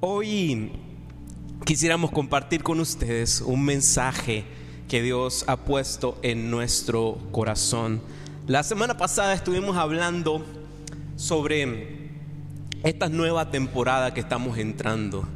Hoy quisiéramos compartir con ustedes un mensaje que Dios ha puesto en nuestro corazón. La semana pasada estuvimos hablando sobre esta nueva temporada que estamos entrando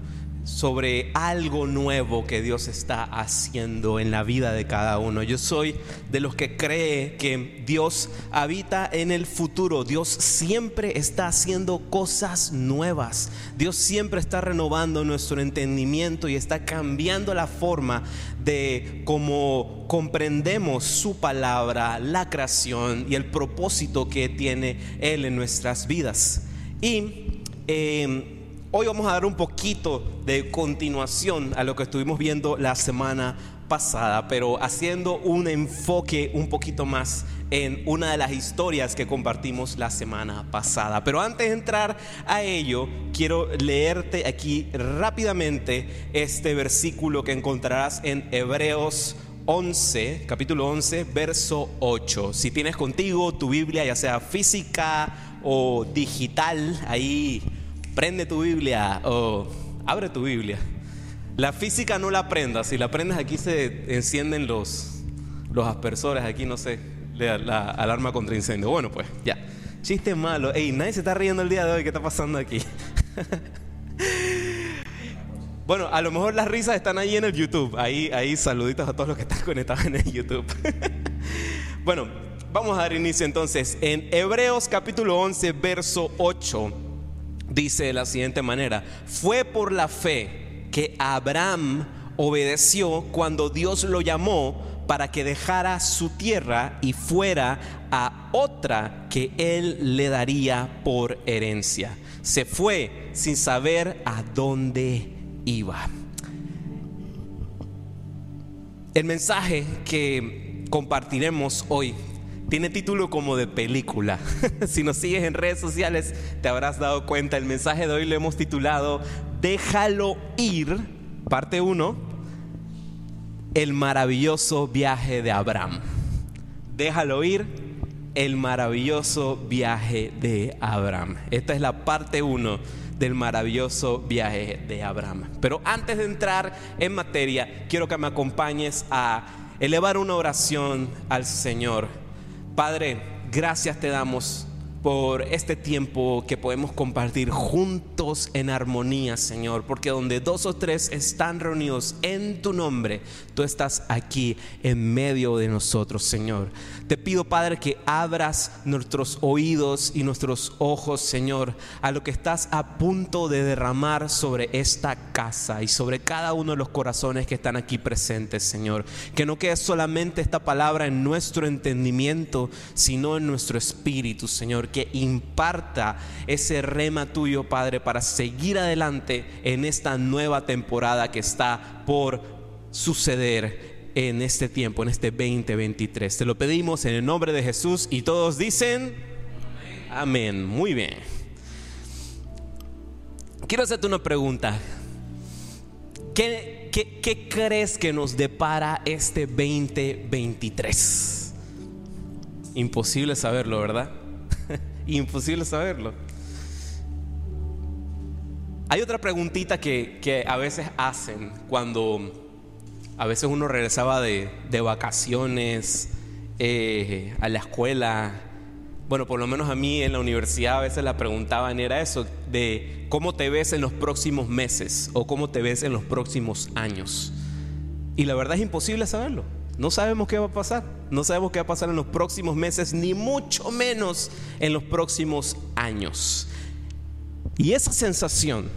sobre algo nuevo que Dios está haciendo en la vida de cada uno. Yo soy de los que cree que Dios habita en el futuro. Dios siempre está haciendo cosas nuevas. Dios siempre está renovando nuestro entendimiento y está cambiando la forma de cómo comprendemos su palabra, la creación y el propósito que tiene Él en nuestras vidas. Y eh, Hoy vamos a dar un poquito de continuación a lo que estuvimos viendo la semana pasada, pero haciendo un enfoque un poquito más en una de las historias que compartimos la semana pasada. Pero antes de entrar a ello, quiero leerte aquí rápidamente este versículo que encontrarás en Hebreos 11, capítulo 11, verso 8. Si tienes contigo tu Biblia, ya sea física o digital, ahí prende tu Biblia o abre tu Biblia. La física no la prendas, si la prendes aquí se encienden los, los aspersores, aquí no sé, la, alarma contra incendio. Bueno, pues ya. Chiste malo. Ey, nadie se está riendo el día de hoy, ¿qué está pasando aquí? bueno, a lo mejor las risas están ahí en el YouTube. Ahí, ahí saluditos a todos los que están conectados en el YouTube. bueno, vamos a dar inicio entonces en Hebreos capítulo 11, verso 8 dice de la siguiente manera, fue por la fe que Abraham obedeció cuando Dios lo llamó para que dejara su tierra y fuera a otra que él le daría por herencia. Se fue sin saber a dónde iba. El mensaje que compartiremos hoy tiene título como de película. si nos sigues en redes sociales, te habrás dado cuenta. El mensaje de hoy lo hemos titulado Déjalo ir, parte 1, el maravilloso viaje de Abraham. Déjalo ir, el maravilloso viaje de Abraham. Esta es la parte 1 del maravilloso viaje de Abraham. Pero antes de entrar en materia, quiero que me acompañes a elevar una oración al Señor Padre, gracias te damos por este tiempo que podemos compartir juntos en armonía, Señor, porque donde dos o tres están reunidos en tu nombre, tú estás aquí en medio de nosotros, Señor. Te pido, Padre, que abras nuestros oídos y nuestros ojos, Señor, a lo que estás a punto de derramar sobre esta casa y sobre cada uno de los corazones que están aquí presentes, Señor. Que no quede solamente esta palabra en nuestro entendimiento, sino en nuestro espíritu, Señor que imparta ese rema tuyo, Padre, para seguir adelante en esta nueva temporada que está por suceder en este tiempo, en este 2023. Te lo pedimos en el nombre de Jesús y todos dicen, amén. Muy bien. Quiero hacerte una pregunta. ¿Qué, qué, crees que nos depara este 2023? Imposible saberlo, ¿verdad? Imposible saberlo. Hay otra preguntita que, a veces hacen cuando a veces uno regresaba de, vacaciones eh, a la escuela. Bueno, por lo menos a mí en la universidad a veces la preguntaban era eso, de cómo te ves en los próximos meses o cómo te ves en los próximos años. Y la verdad es imposible saberlo. No sabemos qué va a pasar. No sabemos qué va a pasar en los próximos meses, ni mucho menos en los próximos años. Y esa sensación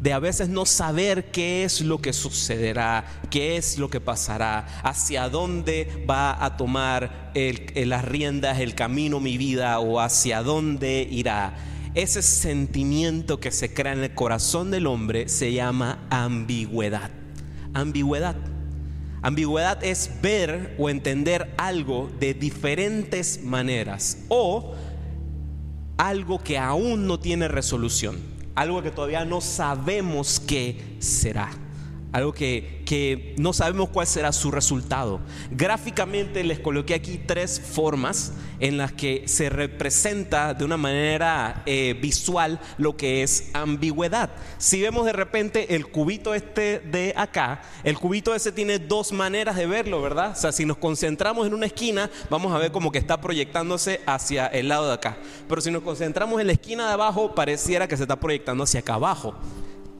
de a veces no saber qué es lo que sucederá, qué es lo que pasará, hacia dónde va a tomar las riendas, el camino mi vida o hacia dónde irá. Ese sentimiento que se crea en el corazón del hombre se llama ambigüedad. Ambigüedad. Ambigüedad es ver o entender algo de diferentes maneras o algo que aún no tiene resolución, algo que todavía no sabemos qué será, algo que, que, no sabemos cuál será su resultado. Gráficamente les coloqué aquí tres formas en las que se representa de una manera eh, visual lo que es ambigüedad. Si vemos de repente el cubito este de acá, el cubito ese tiene dos maneras de verlo, ¿verdad? O sea, si nos concentramos en una esquina, vamos a ver como que está proyectándose hacia el lado de acá. Pero si nos concentramos en la esquina de abajo, pareciera que se está proyectando hacia acá abajo.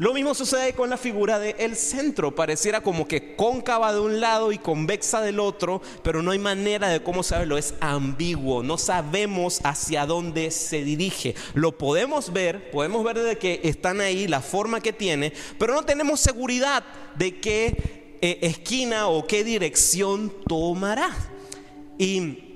Lo mismo sucede con la figura del centro. Pareciera como que cóncava de un lado y convexa del otro, pero no hay manera de cómo saberlo. Es ambiguo. No sabemos hacia dónde se dirige. Lo podemos ver, podemos ver de que están ahí, la forma que tiene, pero no tenemos seguridad de qué eh, esquina o qué dirección tomará. Y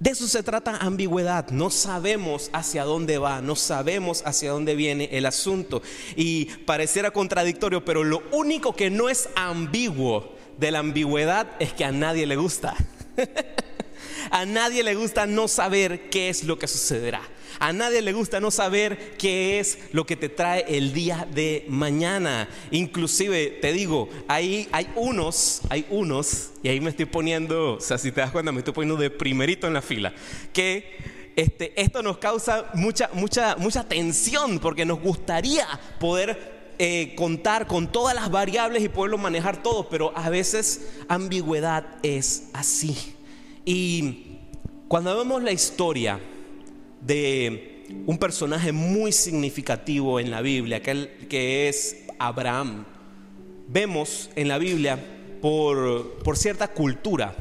de eso se trata ambigüedad. No sabemos hacia dónde va, no sabemos hacia dónde viene el asunto. Y pareciera contradictorio, pero lo único que no es ambiguo de la ambigüedad es que a nadie le gusta. a nadie le gusta no saber qué es lo que sucederá. A nadie le gusta no saber qué es lo que te trae el día de mañana. Inclusive, te digo, hay, hay unos, hay unos, y ahí me estoy poniendo, o sea, si te das cuenta, me estoy poniendo de primerito en la fila, que este, esto nos causa mucha, mucha, mucha tensión porque nos gustaría poder eh, contar con todas las variables y poderlo manejar todo, pero a veces ambigüedad es así. Y cuando vemos la historia de un personaje muy significativo en la Biblia, aquel que es Abraham. Vemos en la Biblia por, por cierta cultura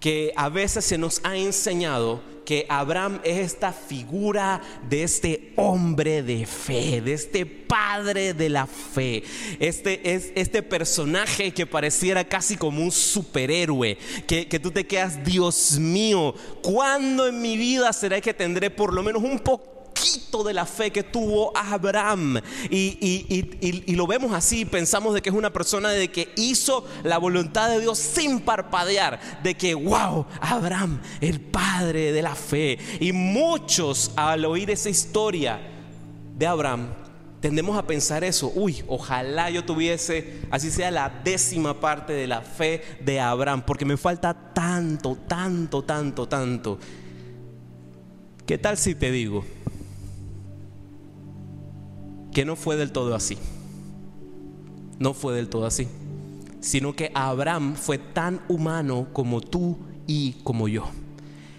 que a veces se nos ha enseñado que Abraham es esta figura de este hombre de fe, de este padre de la fe. Este es este personaje que pareciera casi como un superhéroe, que, que tú te quedas, Dios mío, ¿cuándo en mi vida será que tendré por lo menos un de la fe que tuvo Abraham. Y, lo vemos así, pensamos de que es una persona de que hizo la voluntad de Dios sin parpadear, de que, wow, Abraham, el padre de la fe. Y muchos al oír esa historia de Abraham, tendemos a pensar eso, uy, ojalá yo tuviese, así sea la décima parte de la fe de Abraham, porque me falta tanto, tanto, tanto, tanto. ¿Qué tal si te digo? Que no fue del todo así. No fue del todo así. Sino que Abraham fue tan humano como tú y como yo.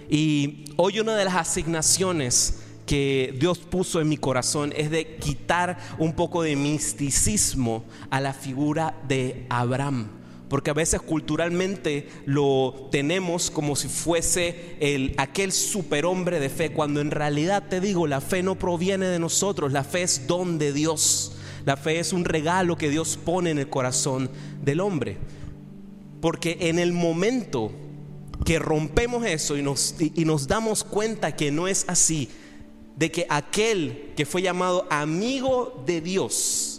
Y hoy una de las asignaciones que Dios puso en mi corazón es de quitar un poco de misticismo a la figura de Abraham porque a veces culturalmente lo tenemos como si fuese el, aquel superhombre de fe, cuando en realidad te digo, la fe no proviene de nosotros, la fe es don de Dios, la fe es un regalo que Dios pone en el corazón del hombre. Porque en el momento que rompemos eso y nos, y nos damos cuenta que no es así, de que aquel que fue llamado amigo de Dios,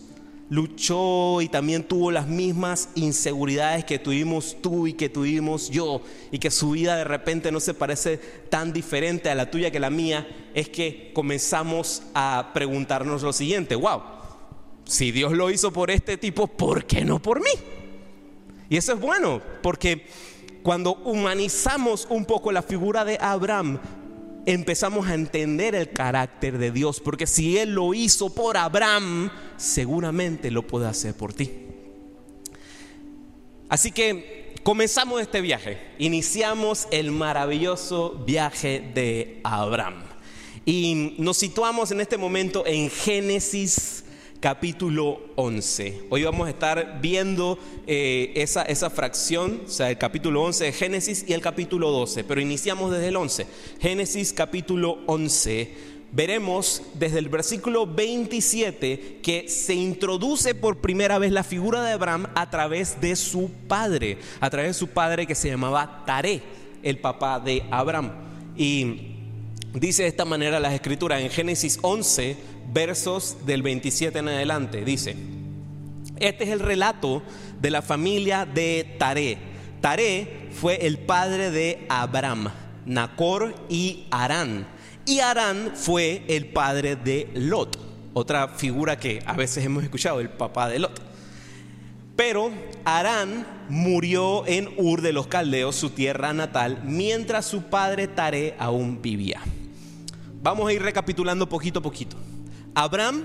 luchó y también tuvo las mismas inseguridades que tuvimos tú y que tuvimos yo, y que su vida de repente no se parece tan diferente a la tuya que la mía, es que comenzamos a preguntarnos lo siguiente, wow, si Dios lo hizo por este tipo, ¿por qué no por mí? Y eso es bueno, porque cuando humanizamos un poco la figura de Abraham, empezamos a entender el carácter de Dios, porque si Él lo hizo por Abraham, seguramente lo puede hacer por ti. Así que comenzamos este viaje, iniciamos el maravilloso viaje de Abraham y nos situamos en este momento en Génesis capítulo 11. Hoy vamos a estar viendo eh, esa, esa fracción, o sea, el capítulo 11 de Génesis y el capítulo 12, pero iniciamos desde el 11. Génesis capítulo 11 veremos desde el versículo 27 que se introduce por primera vez la figura de Abraham a través de su padre, a través de su padre que se llamaba Taré, el papá de Abraham. Y dice de esta manera las escrituras en Génesis 11, versos del 27 en adelante. Dice, este es el relato de la familia de Taré. Taré fue el padre de Abraham, Nacor y Arán. Y Arán fue el padre de Lot. otra figura que a veces hemos escuchado, el papá de Lot. Pero Arán murió en Ur de los Caldeos, su tierra natal, mientras su padre Tare aún vivía. Vamos a ir recapitulando poquito a poquito. Abraham,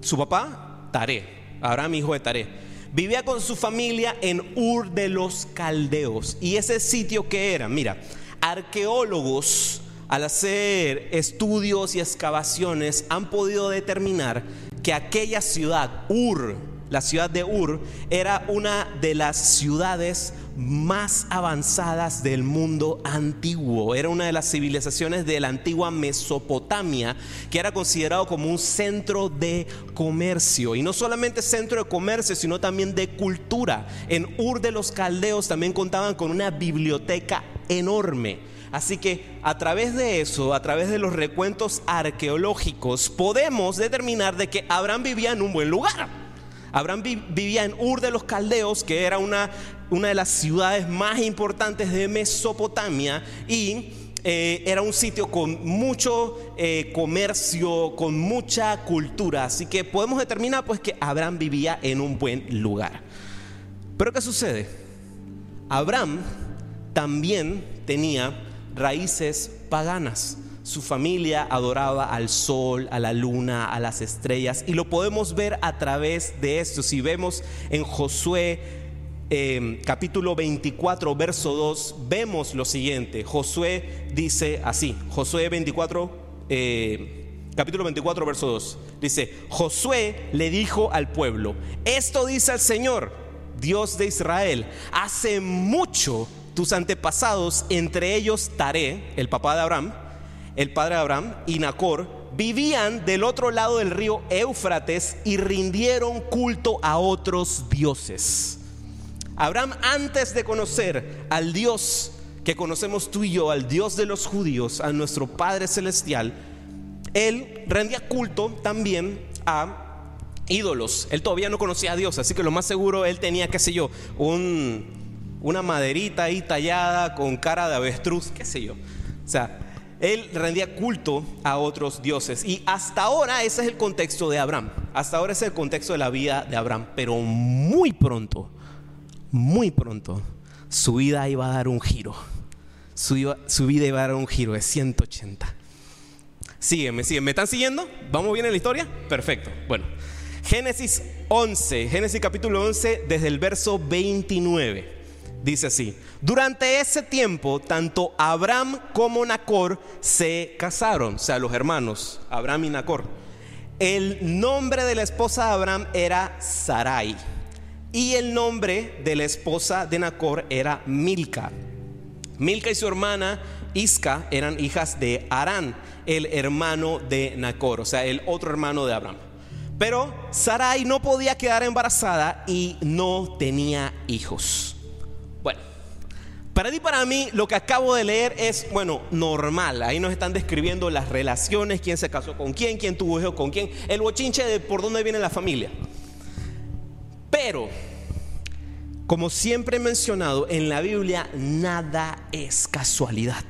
su papá, Tare, Abraham hijo de Tare, vivía con su familia en Ur de los Caldeos. ¿Y ese sitio que era? Mira, arqueólogos al hacer estudios y excavaciones han podido determinar que aquella ciudad, Ur, la ciudad de Ur, era una de las ciudades más avanzadas del mundo antiguo. Era una de las civilizaciones de la antigua Mesopotamia, que era considerado como un centro de comercio. Y no solamente centro de comercio, sino también de cultura. En Ur de los Caldeos también contaban con una biblioteca enorme. Así que a través de eso, a través de los recuentos arqueológicos, podemos determinar de que Abraham vivía en un buen lugar. Abraham vivía en Ur de los Caldeos, que era una, una de las ciudades más importantes de Mesopotamia, y eh, era un sitio con mucho eh, comercio, con mucha cultura. Así que podemos determinar pues que Abraham vivía en un buen lugar. Pero ¿qué sucede? Abraham también tenía raíces paganas. Su familia adoraba al sol, a la luna, a las estrellas. Y lo podemos ver a través de esto. Si vemos en Josué em, capítulo 24, verso 2, vemos lo siguiente. Josué dice así. Josué 24, eh, capítulo 24, verso 2. Dice, Josué le dijo al pueblo, esto dice el Señor, Dios de Israel, hace mucho tus antepasados, entre ellos Taré, el papá de Abraham, el padre de Abraham, y Nacor, vivían del otro lado del río Éufrates y rindieron culto a otros dioses. Abraham, antes de conocer al Dios que conocemos tú y yo, al Dios de los judíos, a nuestro Padre Celestial, él rendía culto también a ídolos. Él todavía no conocía a Dios, así que lo más seguro él tenía, qué sé yo, una maderita ahí tallada con cara de avestruz, qué sé yo. O sea, él rendía culto a otros dioses. Y hasta ahora ese es el contexto de Abraham. Hasta ahora ese es el contexto de la vida de Abraham. Pero muy pronto, muy pronto, su vida iba a dar un giro. Su, vida iba a dar un giro de 180. Sígueme, sígueme. ¿Me están siguiendo? ¿Vamos bien en la historia? Perfecto. Bueno, Génesis 11, Génesis capítulo 11, desde el verso 29. Dice así, durante ese tiempo tanto Abraham como Nacor se casaron, o sea, los hermanos, Abraham y Nacor. El nombre de la esposa de Abraham era Sarai y el nombre de la esposa de Nacor era Milca. Milca y su hermana Isca eran hijas de Arán, el hermano de Nacor, o sea, el otro hermano de Abraham. Pero Sarai no podía quedar embarazada y no tenía hijos. Bueno, para ti, para mí, lo que acabo de leer es, bueno, normal. Ahí nos están describiendo las relaciones, quién se casó con quién, quién tuvo hijos con quién, el bochinche de por dónde viene la familia. Pero, como siempre he mencionado, en la Biblia nada es casualidad.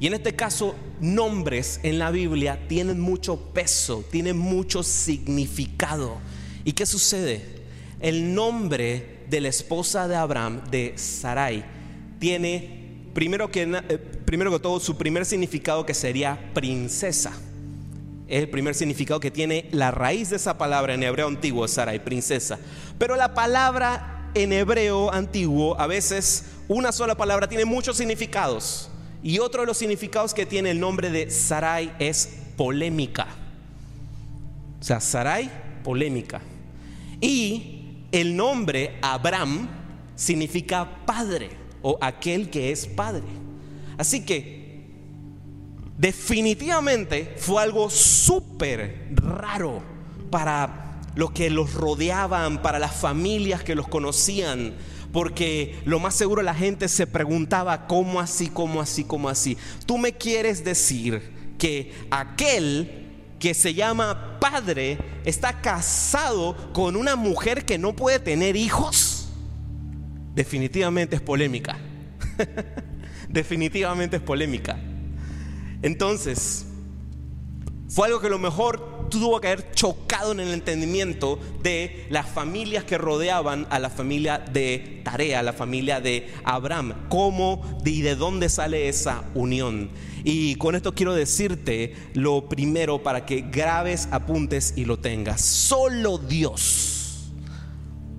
Y en este caso, nombres en la Biblia tienen mucho peso, tienen mucho significado. ¿Y qué sucede? El nombre de la esposa de Abraham, de Sarai, tiene primero que, eh, primero que todo su primer significado que sería princesa. Es el primer significado que tiene la raíz de esa palabra en hebreo antiguo, Sarai, princesa. Pero la palabra en hebreo antiguo, a veces una sola palabra tiene muchos significados. Y otro de los significados que tiene el nombre de Sarai es polémica. O sea, Sarai, polémica. Y el nombre Abraham significa padre o aquel que es padre. Así que definitivamente fue algo súper raro para los que los rodeaban, para las familias que los conocían, porque lo más seguro la gente se preguntaba, ¿cómo así, cómo así, cómo así? Tú me quieres decir que aquel que se llama padre está casado con una mujer que no puede tener hijos, definitivamente es polémica. definitivamente es polémica. Entonces, fue algo que lo mejor tuvo que haber chocado en el entendimiento de las familias que rodeaban a la familia de Tarea, a la familia de Abraham. ¿Cómo y de dónde sale esa unión? Y con esto quiero decirte lo primero para que grabes, apuntes y lo tengas. Solo Dios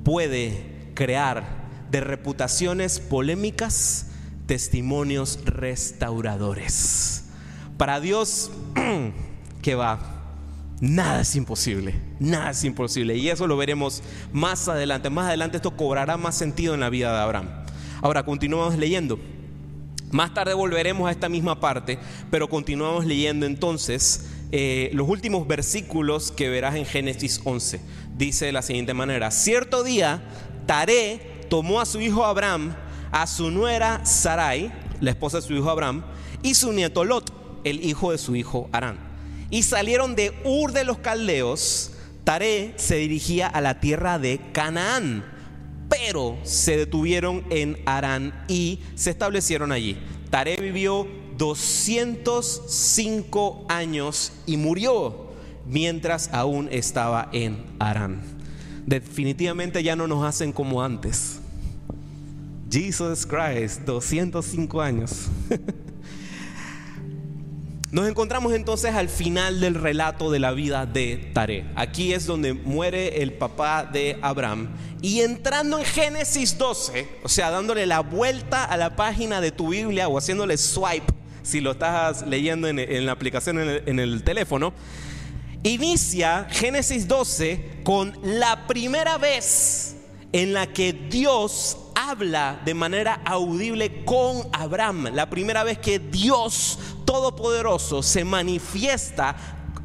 puede crear de reputaciones polémicas testimonios restauradores. Para Dios, que va, nada es imposible, nada es imposible. Y eso lo veremos más adelante. Más adelante esto cobrará más sentido en la vida de Abraham. Ahora, continuamos leyendo. Más tarde volveremos a esta misma parte, pero continuamos leyendo entonces eh, los últimos versículos que verás en Génesis 11. Dice de la siguiente manera, cierto día, Taré tomó a su hijo Abraham, a su nuera Sarai, la esposa de su hijo Abraham, y su nieto Lot, el hijo de su hijo Arán. Y salieron de Ur de los Caldeos, Taré se dirigía a la tierra de Canaán pero se detuvieron en Arán y se establecieron allí. Taré vivió 205 años y murió mientras aún estaba en Arán. Definitivamente ya no nos hacen como antes. Jesus Christ, 205 años. Nos encontramos entonces al final del relato de la vida de Taré. Aquí es donde muere el papá de Abraham. Y entrando en Génesis 12, o sea, dándole la vuelta a la página de tu Biblia o haciéndole swipe, si lo estás leyendo en, la aplicación en el, en el teléfono, inicia Génesis 12 con la primera vez en la que Dios habla de manera audible con Abraham. La primera vez que Dios Todopoderoso se manifiesta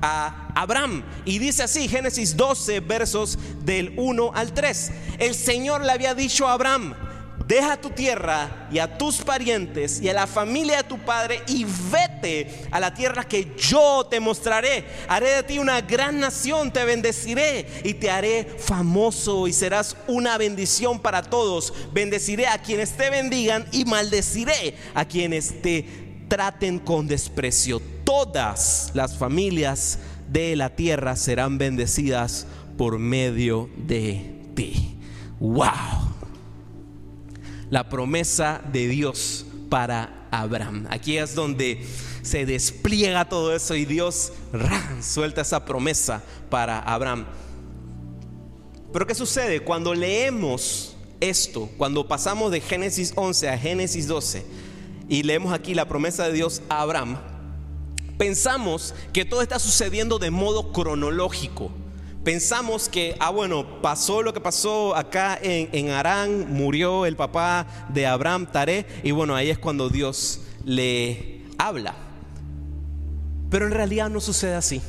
a Abraham. Y dice así, Génesis 12, versos del 1 al 3. El Señor le había dicho a Abraham, deja tu tierra y a tus parientes y a la familia de tu padre y vete a la tierra que yo te mostraré. Haré de ti una gran nación, te bendeciré y te haré famoso y serás una bendición para todos. Bendeciré a quienes te bendigan y maldeciré a quienes te traten con desprecio. Todas las familias de la tierra serán bendecidas por medio de ti. ¡Wow! la promesa de Dios para Abraham. Aquí es donde se despliega todo eso y Dios suelta esa promesa para Abraham. Pero ¿qué sucede? Cuando leemos esto, cuando pasamos de Génesis 11 a Génesis 12 y leemos aquí la promesa de Dios a Abraham, pensamos que todo está sucediendo de modo cronológico pensamos que, ah, bueno, pasó lo que pasó acá en, en Arán, murió el papá de Abraham, Taré, y bueno, ahí es cuando Dios le habla. Pero en realidad no sucede así.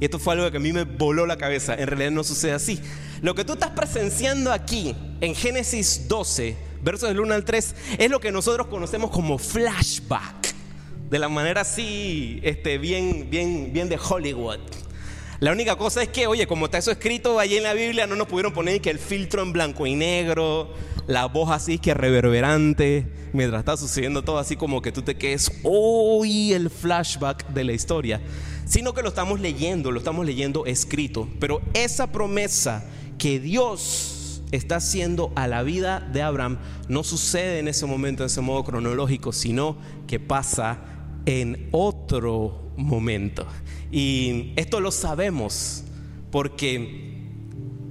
Y esto fue algo que a mí me voló la cabeza. En realidad no sucede así. Lo que tú estás presenciando aquí en Génesis 12, versos del 1 al 3, es lo que nosotros conocemos como flashback. De la manera así, este, bien, bien, bien de Hollywood. La única cosa es que, oye, como está eso escrito allí en la Biblia, no nos pudieron poner que el filtro en blanco y negro, la voz así que reverberante, mientras está sucediendo todo así como que tú te quedes, hoy el flashback de la historia, sino que lo estamos leyendo, lo estamos leyendo escrito. Pero esa promesa que Dios está haciendo a la vida de Abraham no sucede en ese momento, en ese modo cronológico, sino que pasa en otro momento. Y esto lo sabemos porque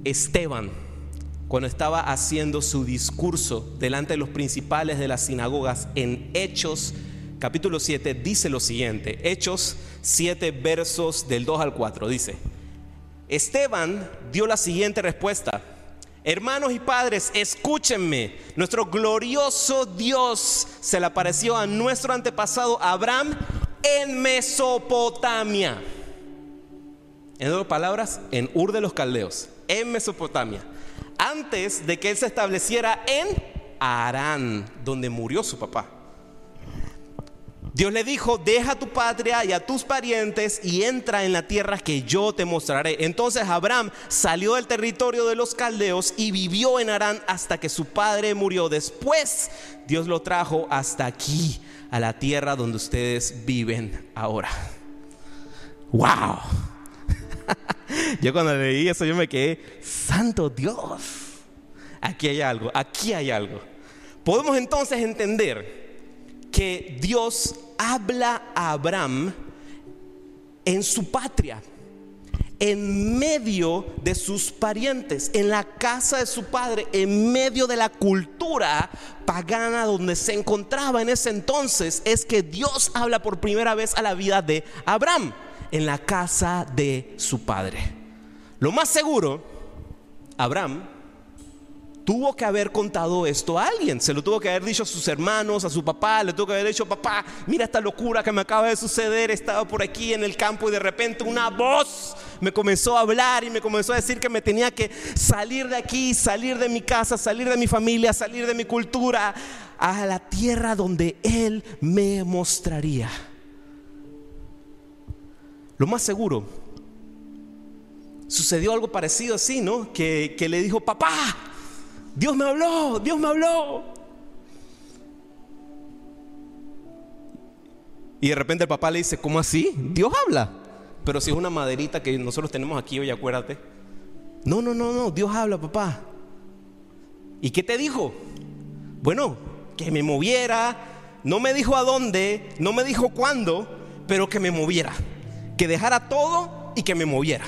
Esteban, cuando estaba haciendo su discurso delante de los principales de las sinagogas en Hechos capítulo 7, dice lo siguiente, Hechos 7 versos del 2 al 4, dice, Esteban dio la siguiente respuesta, Hermanos y padres, escúchenme. Nuestro glorioso Dios se le apareció a nuestro antepasado Abraham en Mesopotamia. En otras palabras, en Ur de los Caldeos, en Mesopotamia. Antes de que él se estableciera en Arán, donde murió su papá. Dios le dijo, deja tu patria y a tus parientes y entra en la tierra que yo te mostraré. Entonces Abraham salió del territorio de los caldeos y vivió en Arán hasta que su padre murió. Después Dios lo trajo hasta aquí, a la tierra donde ustedes viven ahora. ¡Wow! yo cuando leí eso yo me quedé, santo Dios, aquí hay algo, aquí hay algo. Podemos entonces entender que Dios habla a Abraham en su patria, en medio de sus parientes, en la casa de su padre, en medio de la cultura pagana donde se encontraba en ese entonces, es que Dios habla por primera vez a la vida de Abraham, en la casa de su padre. Lo más seguro, Abraham tuvo que haber contado esto a alguien. Se lo tuvo que haber dicho a sus hermanos, a su papá. Le tuvo que haber dicho, papá, mira esta locura que me acaba de suceder. Estaba por aquí en el campo y de repente una voz me comenzó a hablar y me comenzó a decir que me tenía que salir de aquí, salir de mi casa, salir de mi familia, salir de mi cultura, a la tierra donde Él me mostraría. Lo más seguro, sucedió algo parecido así, ¿no? Que, le dijo, papá, Dios me habló, Dios me habló. Y de repente el papá le dice, ¿cómo así? Dios habla. Pero si es una maderita que nosotros tenemos aquí hoy, acuérdate. No, no, no, no, Dios habla, papá. ¿Y qué te dijo? Bueno, que me moviera. No me dijo a dónde, no me dijo cuándo, pero que me moviera. Que dejara todo y que me moviera.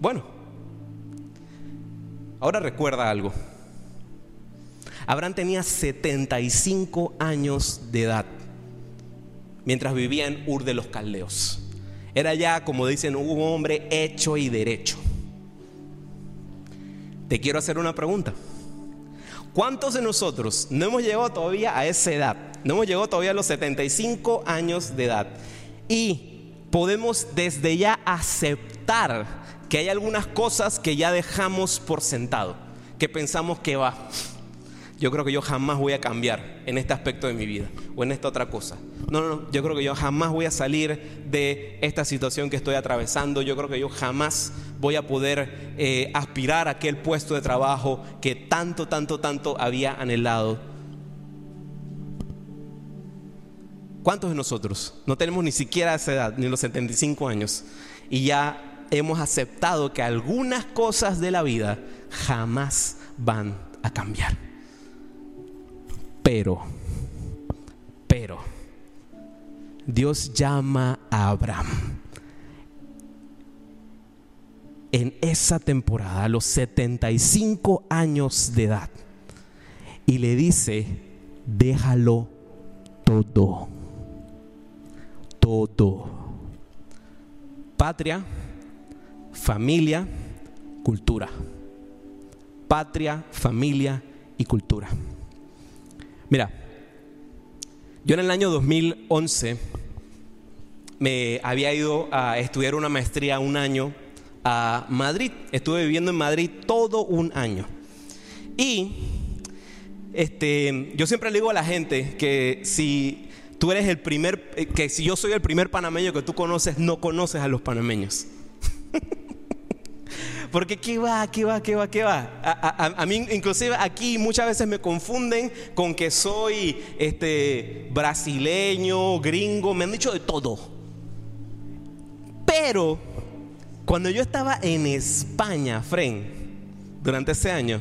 Bueno, Ahora recuerda algo. Abraham tenía 75 años de edad mientras vivía en Ur de los Caldeos. Era ya, como dicen, un hombre hecho y derecho. Te quiero hacer una pregunta. ¿Cuántos de nosotros no hemos llegado todavía a esa edad? No hemos llegado todavía a los 75 años de edad. Y podemos desde ya aceptar que hay algunas cosas que ya dejamos por sentado, que pensamos que va. Yo creo que yo jamás voy a cambiar en este aspecto de mi vida o en esta otra cosa. No, no, no, yo creo que yo jamás voy a salir de esta situación que estoy atravesando. Yo creo que yo jamás voy a poder eh, aspirar a aquel puesto de trabajo que tanto, tanto, tanto había anhelado. ¿Cuántos de nosotros no tenemos ni siquiera esa edad, ni los 75 años, y ya hemos aceptado que algunas cosas de la vida jamás van a cambiar. Pero, pero, Dios llama a Abraham en esa temporada, a los 75 años de edad, y le dice, déjalo todo, todo. Patria, familia, cultura. Patria, familia y cultura. Mira, yo en el año 2011 me había ido a estudiar una maestría un año a Madrid. Estuve viviendo en Madrid todo un año. Y este, yo siempre le digo a la gente que si tú eres el primer, eh, que si yo soy el primer panameño que tú conoces, no conoces a los panameños. Porque qué va, qué va, qué va, qué va. A, mí inclusive aquí muchas veces me confunden con que soy este, brasileño, gringo, me han dicho de todo. Pero cuando yo estaba en España, Fren, durante ese año,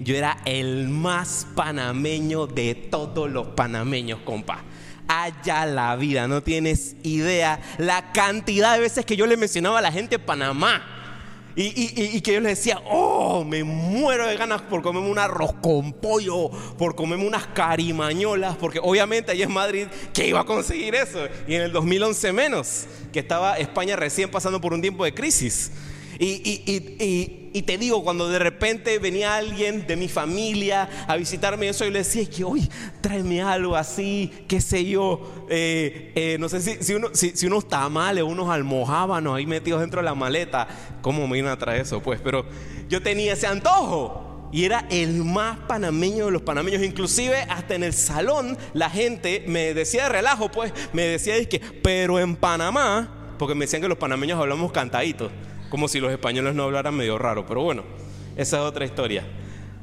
yo era el más panameño de todos los panameños, compa allá la vida. No tienes idea la cantidad de veces que yo le mencionaba a la gente Panamá. Y, que yo les decía, oh, me muero de ganas por comerme un arroz con pollo, por comerme unas carimañolas, porque obviamente allá en Madrid, ¿qué iba a conseguir eso? Y en el 2011 menos, que estaba España recién pasando por un tiempo de crisis. Y, te digo, cuando de repente venía alguien de mi familia a visitarme, eso yo le decía, que hoy tráeme algo así, qué sé yo, eh, eh, no sé si, uno, si, unos tamales, unos almohábanos ahí metidos dentro de la maleta, ¿cómo me iban a traer eso? Pues, pero yo tenía ese antojo. Y era el más panameño de los panameños. Inclusive hasta en el salón la gente me decía de relajo, pues, me decía, que, pero en Panamá, porque me decían que los panameños hablamos cantaditos como si los españoles no hablaran medio raro, pero bueno, esa es otra historia.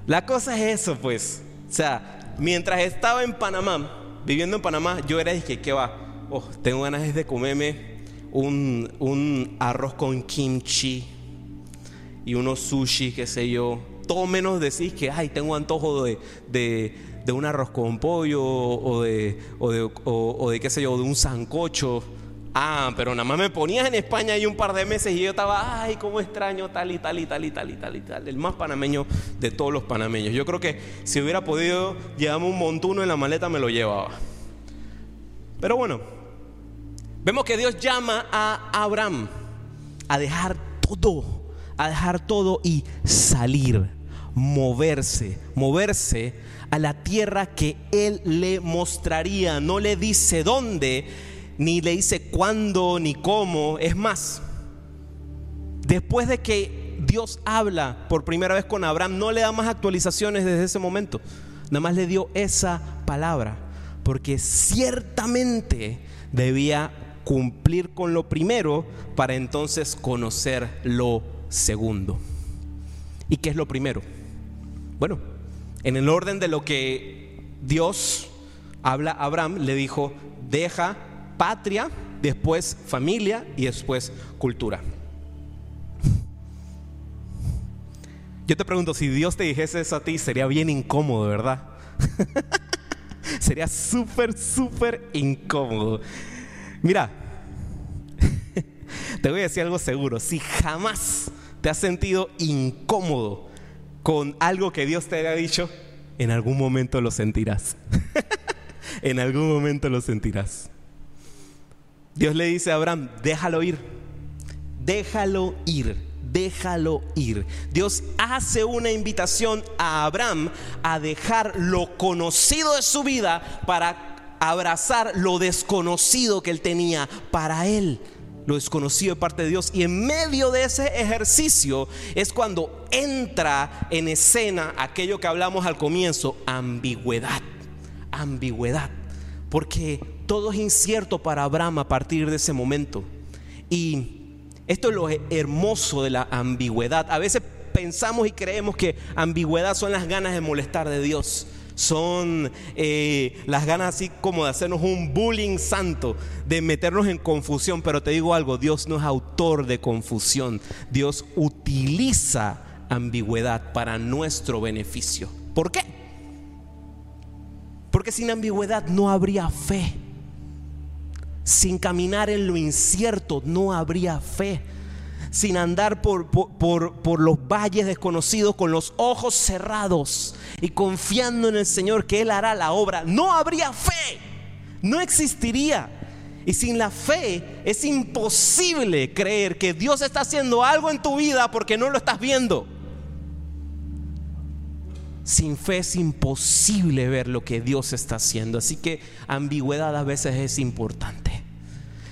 La cosa es eso, pues. O sea, mientras estaba en Panamá, viviendo en Panamá, yo era dije, ¿qué va? Oh, tengo ganas de comerme un, un arroz con kimchi y unos sushi, qué sé yo. Todo menos decís que, ay, tengo antojo de, de, un arroz con pollo o de, o de, o de, qué sé yo, de un sancocho. Ah, pero nada más me ponías en España ahí un par de meses y yo estaba, ay, cómo extraño tal y tal y tal y tal y tal y tal. El más panameño de todos los panameños. Yo creo que si hubiera podido llevarme un montuno en la maleta me lo llevaba. Pero bueno, vemos que Dios llama a Abraham a dejar todo, a dejar todo y salir, moverse, moverse a la tierra que Él le mostraría. No le dice dónde, ni le dice cuándo, ni cómo. Es más, después de que Dios habla por primera vez con Abraham, no le da más actualizaciones desde ese momento. Nada más le dio esa palabra porque ciertamente debía cumplir con lo primero para entonces conocer lo segundo. ¿Y qué es lo primero? Bueno, en el orden de lo que Dios habla a Abraham, le dijo, deja patria, después familia y después cultura. Yo te pregunto, si Dios te dijese eso a ti, sería bien incómodo, ¿verdad? Sería súper, súper incómodo. Mira, te voy a decir algo seguro. Si jamás te has sentido incómodo con algo que Dios te haya dicho, en algún momento lo sentirás. en algún momento lo sentirás. Dios le dice a Abraham, déjalo ir, déjalo ir déjalo ir. Dios hace una invitación a Abraham a dejar lo conocido de su vida para abrazar lo desconocido que él tenía para él. Lo desconocido de parte de Dios. Y en medio de ese ejercicio es cuando entra en escena aquello que hablamos al comienzo, ambigüedad. Ambigüedad. Porque todo es incierto para Abraham a partir de ese momento. Y esto es lo hermoso de la ambigüedad. A veces pensamos y creemos que ambigüedad son las ganas de molestar de Dios. Son eh, las ganas así como de hacernos un bullying santo, de meternos en confusión. Pero te digo algo, Dios no es autor de confusión. Dios utiliza ambigüedad para nuestro beneficio. ¿Por qué? Porque sin ambigüedad no habría fe. Sin caminar en lo incierto no habría fe. Sin andar por, por, los valles desconocidos con los ojos cerrados y confiando en el Señor que Él hará la obra, no habría fe. No existiría. Y sin la fe es imposible creer que Dios está haciendo algo en tu vida porque no lo estás viendo. Sin fe es imposible ver lo que Dios está haciendo. Así que ambigüedad a veces es importante.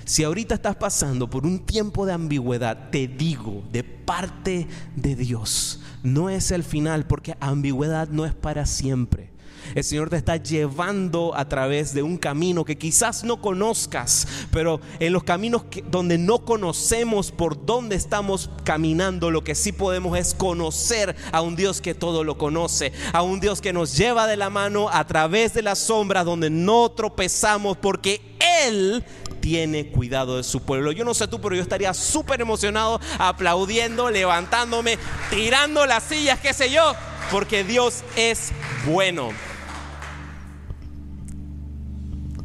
Si ahorita estás pasando por un tiempo de ambigüedad, te digo de parte de Dios, no es el final porque ambigüedad no es para siempre. El Señor te está llevando a través de un camino que quizás no conozcas, pero en los caminos donde no conocemos por dónde estamos caminando, lo que sí podemos es conocer a un Dios que todo lo conoce, a un Dios que nos lleva de la mano a través de las sombras donde no tropezamos porque Él tiene cuidado de su pueblo. Yo no sé tú, pero yo estaría súper emocionado, aplaudiendo, levantándome, tirando las sillas, qué sé yo, porque Dios es bueno.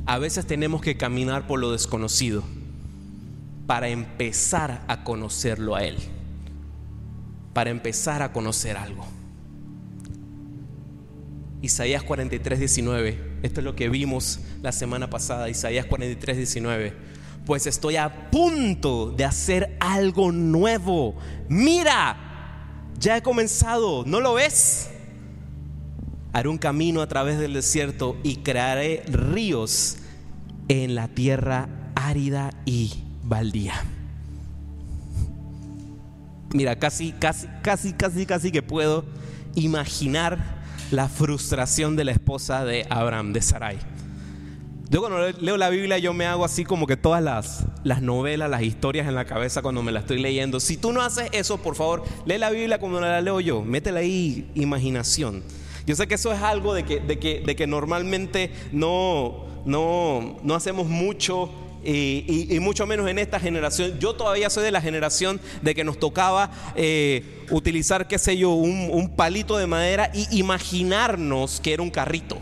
A veces tenemos que caminar por lo desconocido para empezar a conocerlo a Él, para empezar a conocer algo. Isaías 43, 19 esto es lo que vimos la semana pasada, Isaías 43, 19. Pues estoy a punto de hacer algo nuevo. Mira, ya he comenzado, ¿no lo ves? Haré un camino a través del desierto y crearé ríos en la tierra árida y baldía. Mira, casi, casi, casi, casi, casi que puedo imaginar la frustración de la esposa de Abraham, de Sarai. Yo cuando leo la Biblia yo me hago así como que todas las, las novelas, las historias en la cabeza cuando me la estoy leyendo. Si tú no haces eso, por favor, lee la Biblia como la leo yo. Métele ahí imaginación. Yo sé que eso es algo de que, de que, de que normalmente no, no, no hacemos mucho y, mucho menos en esta generación. Yo todavía soy de la generación de que nos tocaba eh, utilizar, qué sé yo, un, palito de madera y imaginarnos que era un carrito.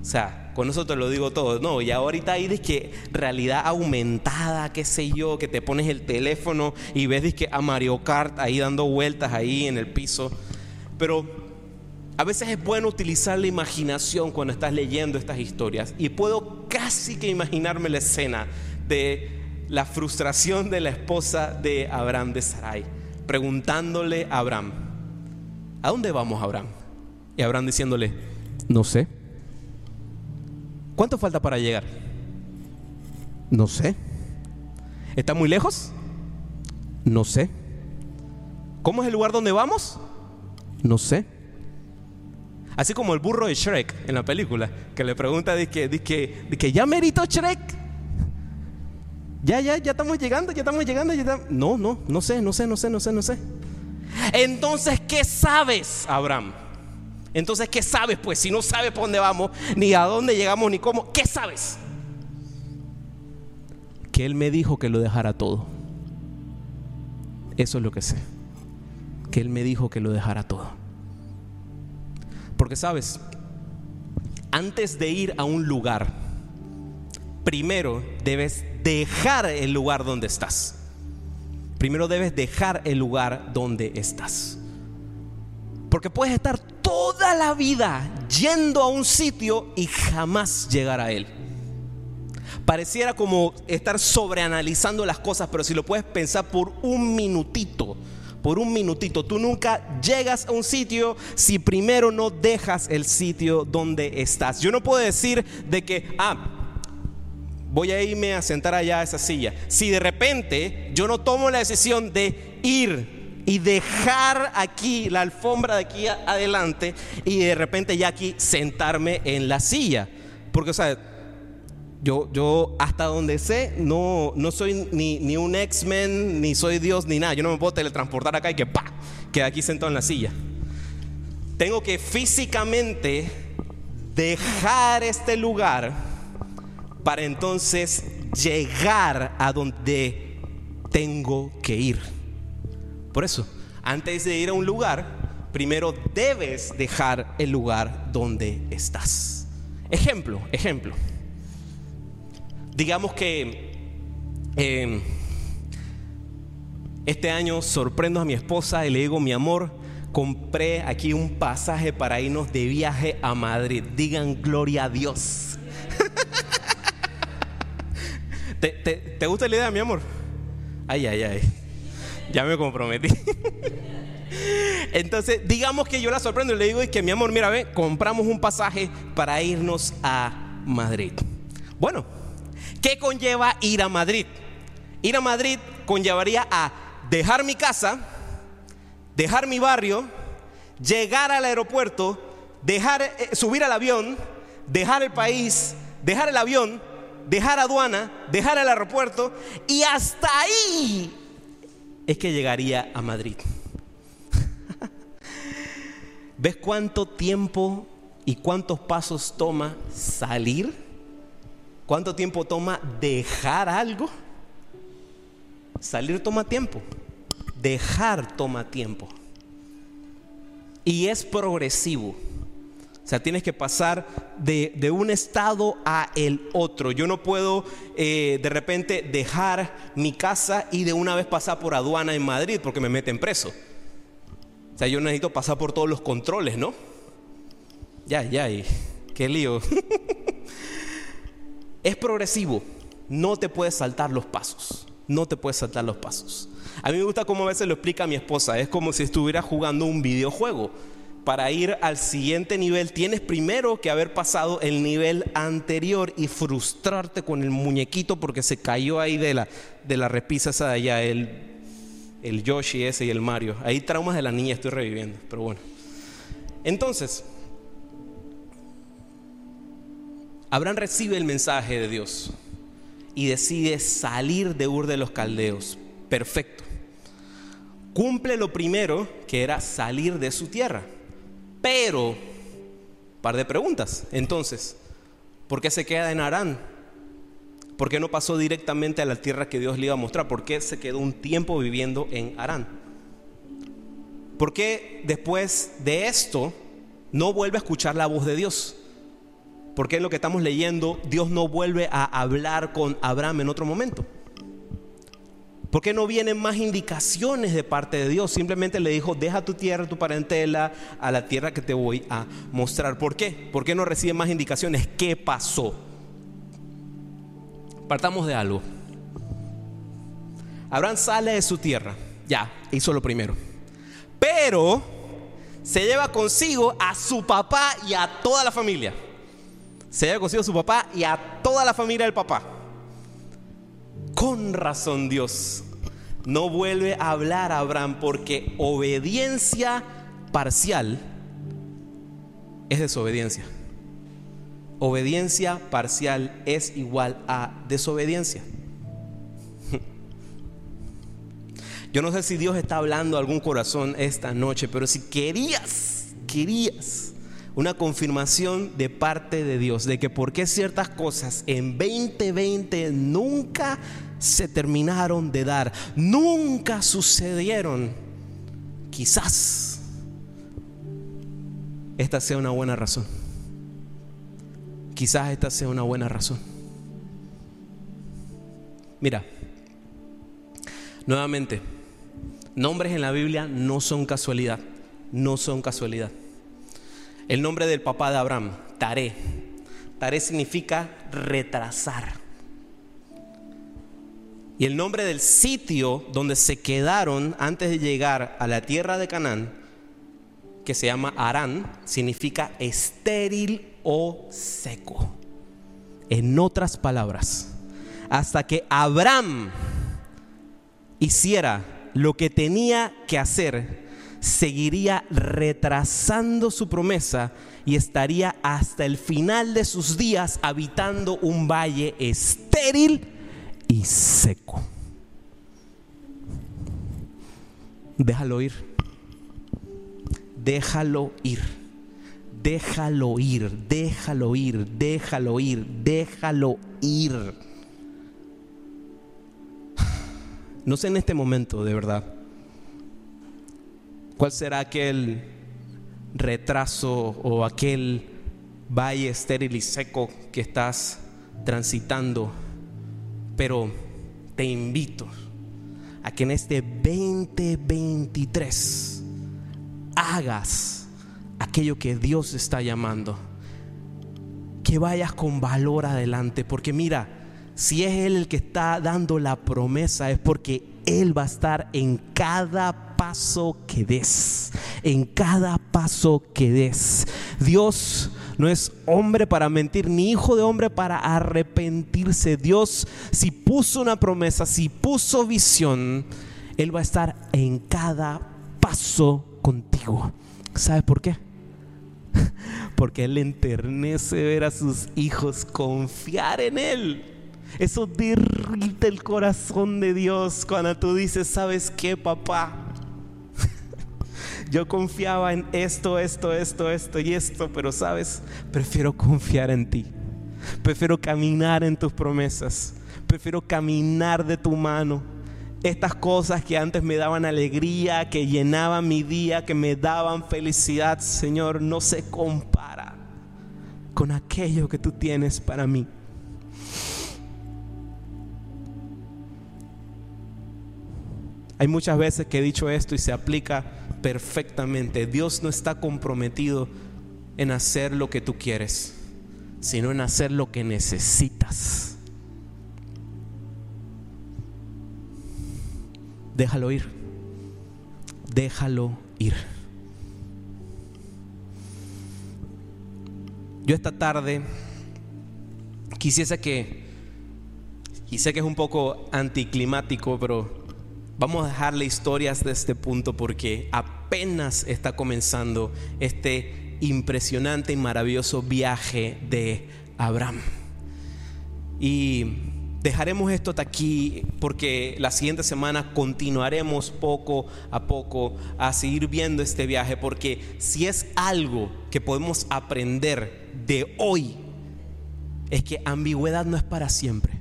O sea, con eso te lo digo todo. No, y ahorita hay que realidad aumentada, qué sé yo, que te pones el teléfono y ves que a Mario Kart ahí dando vueltas ahí en el piso. Pero a veces es bueno utilizar la imaginación cuando estás leyendo estas historias. Y puedo casi que imaginarme la escena de la frustración de la esposa de Abraham de Sarai, preguntándole a Abraham, ¿a dónde vamos Abraham? Y Abraham diciéndole, no sé. ¿Cuánto falta para llegar? No sé. ¿Está muy lejos? No sé. ¿Cómo es el lugar donde vamos? No sé. Así como el burro de Shrek en la película, que le pregunta de que, de que, ya Shrek. Ya, ya, ya estamos llegando, ya estamos llegando. Ya No, no, no sé, no sé, no sé, no sé, no sé. Entonces, ¿qué sabes, Abraham? Entonces, ¿qué sabes? Pues si no sabes por dónde vamos, ni a dónde llegamos, ni cómo, ¿qué sabes? Que Él me dijo que lo dejara todo. Eso es lo que sé. Que Él me dijo que lo dejara todo. Porque sabes, antes de ir a un lugar, primero debes dejar el lugar donde estás. Primero debes dejar el lugar donde estás. Porque puedes estar toda la vida yendo a un sitio y jamás llegar a él. Pareciera como estar sobreanalizando las cosas, pero si lo puedes pensar por un minutito, por un minutito, tú nunca llegas a un sitio si primero no dejas el sitio donde estás. Yo no puedo decir de que, ah, voy a irme a sentar allá a esa silla. Si de repente yo no tomo la decisión de ir y dejar aquí la alfombra de aquí adelante y de repente ya aquí sentarme en la silla. Porque, o sea, yo, yo hasta donde sé, no, no soy ni, ni un X-Men, ni soy Dios, ni nada. Yo no me puedo teletransportar acá y que pa, quede aquí sentado en la silla. Tengo que físicamente dejar este lugar para entonces llegar a donde tengo que ir. Por eso, antes de ir a un lugar, primero debes dejar el lugar donde estás. Ejemplo, ejemplo. Digamos que em, este año sorprendo a mi esposa y le digo, mi amor, compré aquí un pasaje para irnos de viaje a Madrid. Digan gloria a Dios. ¿Te, gusta la idea, mi amor? Ay, ay, ay. Ya me comprometí. Entonces, digamos que yo la sorprendo y le digo que mi amor, mira, ve, compramos un pasaje para irnos a Madrid. Bueno, ¿qué conlleva ir a Madrid? Ir a Madrid conllevaría a dejar mi casa, dejar mi barrio, llegar al aeropuerto, dejar eh, subir al avión, dejar el país, dejar el avión, dejar aduana, dejar el aeropuerto y hasta ahí es que llegaría a Madrid. ¿Ves cuánto tiempo y cuántos pasos toma salir? ¿Cuánto tiempo toma dejar algo? Salir toma tiempo, dejar toma tiempo. Y es progresivo. O sea, tienes que pasar de, un estado a el otro. Yo no puedo eh, de repente dejar mi casa y de una vez pasar por aduana en Madrid porque me meten preso. O sea, yo necesito pasar por todos los controles, ¿no? Ya, ya, y qué lío. es progresivo. No te puedes saltar los pasos. No te puedes saltar los pasos. A mí me gusta cómo a veces lo explica mi esposa. Es como si estuviera jugando un videojuego para ir al siguiente nivel, tienes primero que haber pasado el nivel anterior y frustrarte con el muñequito porque se cayó ahí de la, de la repisa esa de allá, el, el Yoshi ese y el Mario. Ahí traumas de la niña estoy reviviendo, pero bueno. Entonces, Abraham recibe el mensaje de Dios y decide salir de Ur de los Caldeos. Perfecto. Cumple lo primero que era salir de su tierra. Pero, par de preguntas. Entonces, ¿por qué se queda en Arán? ¿Por qué no pasó directamente a la tierra que Dios le iba a mostrar? ¿Por qué se quedó un tiempo viviendo en Arán? ¿Por qué después de esto no vuelve a escuchar la voz de Dios? ¿Por qué en lo que estamos leyendo Dios no vuelve a hablar con Abraham en otro momento? ¿Por qué no vienen más indicaciones de parte de Dios? Simplemente le dijo, deja tu tierra, tu parentela, a la tierra que te voy a mostrar. ¿Por qué? ¿Por qué no recibe más indicaciones? ¿Qué pasó? Partamos de algo. Abraham sale de su tierra, ya, hizo lo primero. Pero se lleva consigo a su papá y a toda la familia. Se lleva consigo a su papá y a toda la familia del papá. Con razón Dios no vuelve a hablar a Abraham porque obediencia parcial es desobediencia obediencia parcial es igual a desobediencia. Yo no sé si Dios está hablando a algún corazón esta noche, pero si querías, querías una confirmación de parte de Dios de que por qué ciertas cosas en 2020 nunca se terminaron de dar, nunca sucedieron, quizás esta sea una buena razón. Quizás esta sea una buena razón. Mira, nuevamente, nombres en la Biblia no son casualidad, no son casualidad. El nombre del papá de Abraham, Taré. Taré significa retrasar. Y el nombre del sitio donde se quedaron antes de llegar a la tierra de Canaán, que se llama Arán, significa estéril o seco. En otras palabras, hasta que Abraham hiciera lo que tenía que hacer, seguiría retrasando su promesa y estaría hasta el final de sus días habitando un valle estéril y seco. Déjalo ir. Déjalo ir déjalo ir, déjalo ir, déjalo ir, déjalo ir. No sé en este momento, de verdad, cuál será aquel retraso o aquel valle estéril y seco que estás transitando, pero te invito a que en este 2023 hagas aquello que Dios está llamando. Que vayas con valor adelante, porque mira, si es Él el que está dando la promesa, es porque Él va a estar en cada paso que des, en cada paso que des. Dios no es hombre para mentir, ni hijo de hombre para arrepentirse. Dios, si puso una promesa, si puso visión, Él va a estar en cada paso contigo. ¿Sabes por qué? porque Él enternece ver a sus hijos confiar en Él. Eso derrita el corazón de Dios cuando tú dices, ¿sabes qué, papá? Yo confiaba en esto, esto, esto, esto y esto, pero sabes, prefiero confiar en ti. Prefiero caminar en tus promesas. Prefiero caminar de tu mano estas cosas que antes me daban alegría, que llenaban mi día, que me daban felicidad, Señor, no se compara con aquello que tú tienes para mí. Hay muchas veces que he dicho esto y se aplica perfectamente. Dios no está comprometido en hacer lo que tú quieres, sino en hacer lo que necesitas. déjalo ir. Déjalo ir. Yo esta tarde quisiese que, y sé que es un poco anticlimático, pero vamos a dejarle historias de este punto porque apenas está comenzando este impresionante y maravilloso viaje de Abraham. Y dejaremos esto aquí porque la siguiente semana continuaremos poco a poco a seguir viendo este viaje porque si es algo que podemos aprender de hoy es que ambigüedad no es para siempre.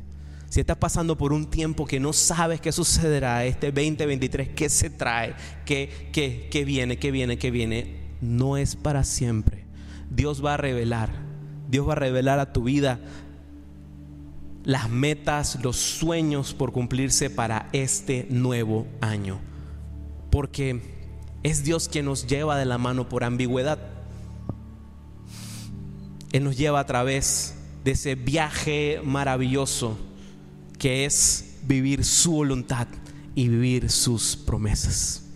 Si estás pasando por un tiempo que no sabes qué sucederá este 2023, qué se trae, qué, qué, qué viene, qué viene, qué viene, no es para siempre. Dios va a revelar, Dios va a revelar a tu vida las metas, los sueños por cumplirse para este nuevo año. Porque es Dios quien nos lleva de la mano por ambigüedad. Él nos lleva a través de ese viaje maravilloso que es vivir su voluntad y vivir sus promesas.